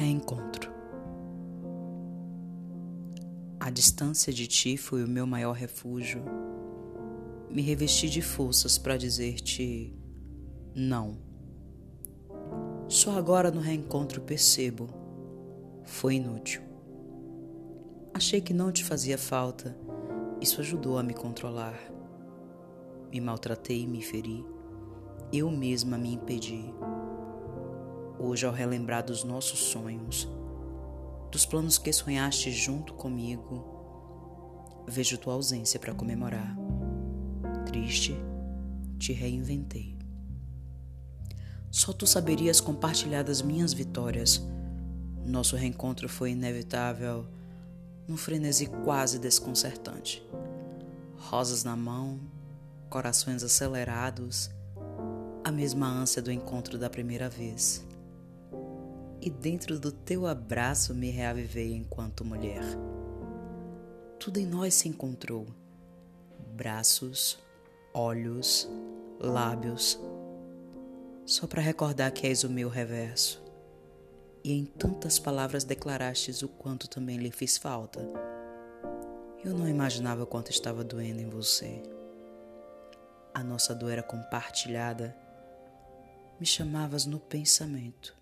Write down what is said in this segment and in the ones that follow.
Reencontro. A distância de ti foi o meu maior refúgio. Me revesti de forças para dizer-te não. Só agora no reencontro percebo. Foi inútil. Achei que não te fazia falta. Isso ajudou a me controlar. Me maltratei e me feri. Eu mesma me impedi. Hoje, ao relembrar dos nossos sonhos, dos planos que sonhaste junto comigo, vejo tua ausência para comemorar. Triste, te reinventei. Só tu saberias compartilhar das minhas vitórias. Nosso reencontro foi inevitável, num frenesi quase desconcertante. Rosas na mão, corações acelerados, a mesma ânsia do encontro da primeira vez e dentro do teu abraço me reavivei enquanto mulher. Tudo em nós se encontrou: braços, olhos, lábios, só para recordar que és o meu reverso. E em tantas palavras declarastes o quanto também lhe fiz falta. Eu não imaginava quanto estava doendo em você. A nossa dor era compartilhada. Me chamavas no pensamento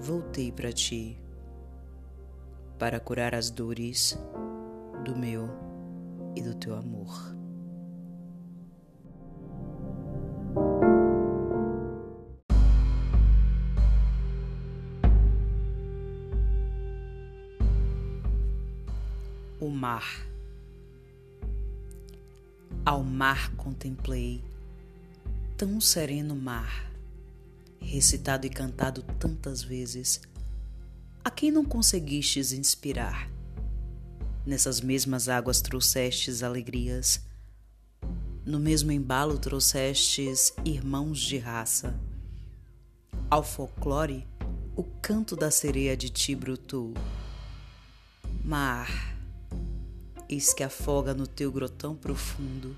voltei para ti para curar as dores do meu e do teu amor. O mar. Ao mar contemplei, tão sereno mar recitado e cantado tantas vezes, a quem não conseguistes inspirar? Nessas mesmas águas trouxestes alegrias, no mesmo embalo trouxestes irmãos de raça. Ao folclore, o canto da sereia de ti brotou. Mar, eis que afoga no teu grotão profundo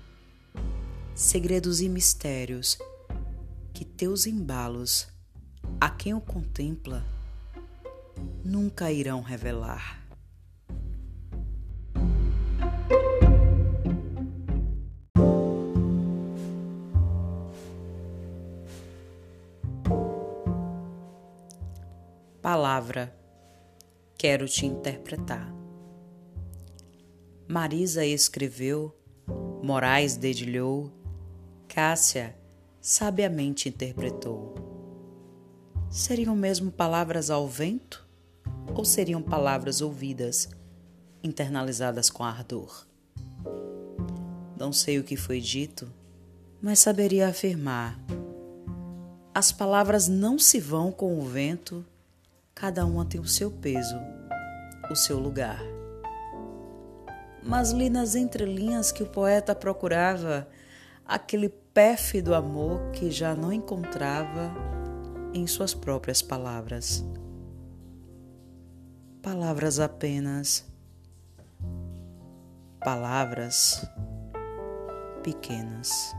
segredos e mistérios que teus embalos, a quem o contempla, nunca irão revelar. Palavra, quero te interpretar. Marisa escreveu, Moraes dedilhou, Cássia sabiamente interpretou. Seriam mesmo palavras ao vento ou seriam palavras ouvidas, internalizadas com ardor? Não sei o que foi dito, mas saberia afirmar: as palavras não se vão com o vento, cada uma tem o seu peso, o seu lugar. Mas li nas entrelinhas que o poeta procurava aquele pérfido amor que já não encontrava em suas próprias palavras. Palavras apenas, palavras pequenas.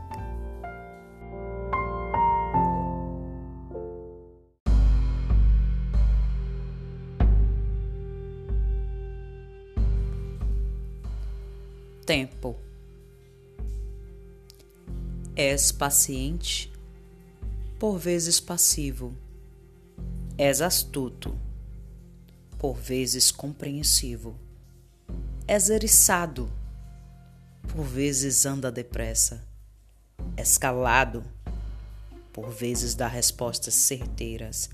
Tempo. És paciente, por vezes passivo. És astuto, por vezes compreensivo. És eriçado, por vezes anda depressa. És calado, por vezes dá respostas certeiras.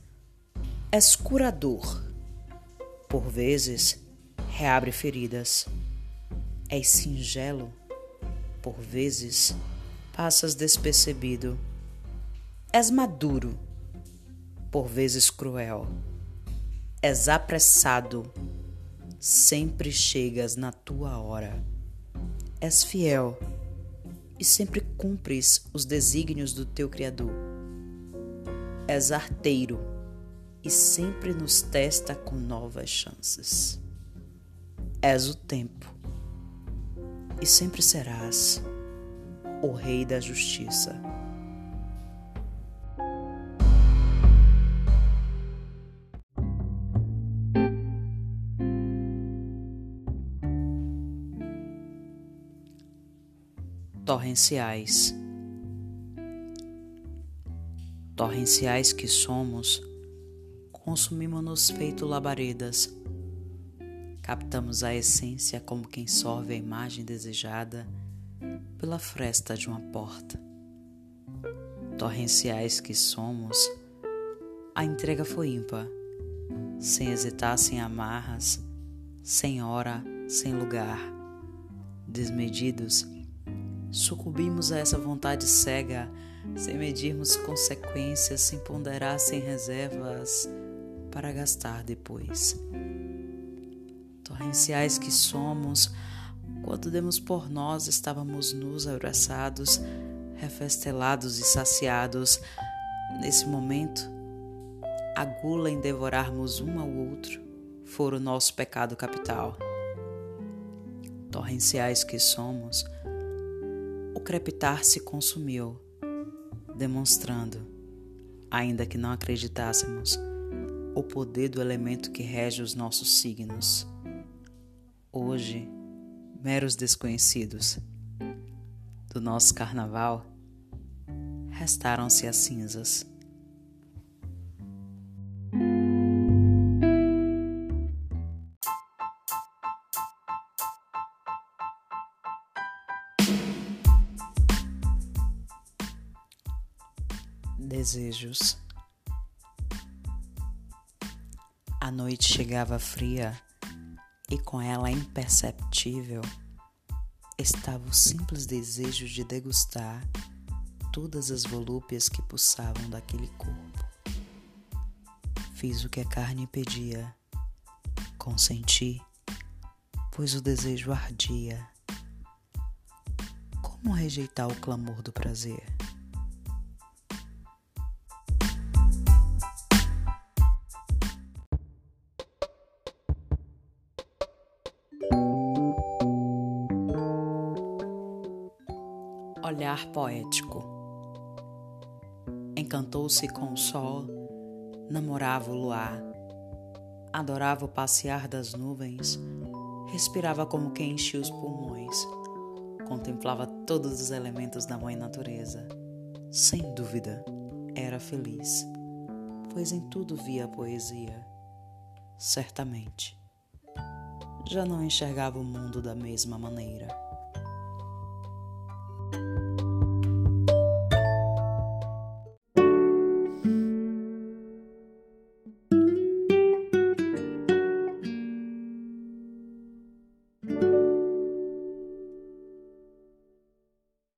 És curador, por vezes reabre feridas. És singelo, por vezes passas despercebido. És maduro, por vezes cruel. És apressado, sempre chegas na tua hora. És fiel e sempre cumpres os desígnios do teu Criador. És arteiro e sempre nos testa com novas chances. És o tempo e sempre serás o Rei da Justiça. Torrenciais. Torrenciais que somos, consumimos-nos feito labaredas. Captamos a essência como quem sorve a imagem desejada pela fresta de uma porta. Torrenciais que somos, a entrega foi ímpar, sem hesitar, sem amarras, sem hora, sem lugar. Desmedidos, sucumbimos a essa vontade cega, sem medirmos consequências, sem ponderar, sem reservas para gastar depois. Torrenciais que somos, quando demos por nós, estávamos nus, abraçados, refestelados e saciados. Nesse momento, a gula em devorarmos um ao outro for o nosso pecado capital. Torrenciais que somos, o crepitar se consumiu, demonstrando, ainda que não acreditássemos, o poder do elemento que rege os nossos signos. Hoje, meros desconhecidos do nosso carnaval, restaram-se as cinzas. desejos. A noite chegava fria e com ela imperceptível estava o simples desejo de degustar todas as volúpias que pulsavam daquele corpo. Fiz o que a carne pedia, consenti, pois o desejo ardia. Como rejeitar o clamor do prazer? Olhar poético. Encantou-se com o sol, namorava o luar, adorava o passear das nuvens, respirava como quem enchia os pulmões, contemplava todos os elementos da mãe natureza. Sem dúvida, era feliz, pois em tudo via a poesia. Certamente, já não enxergava o mundo da mesma maneira.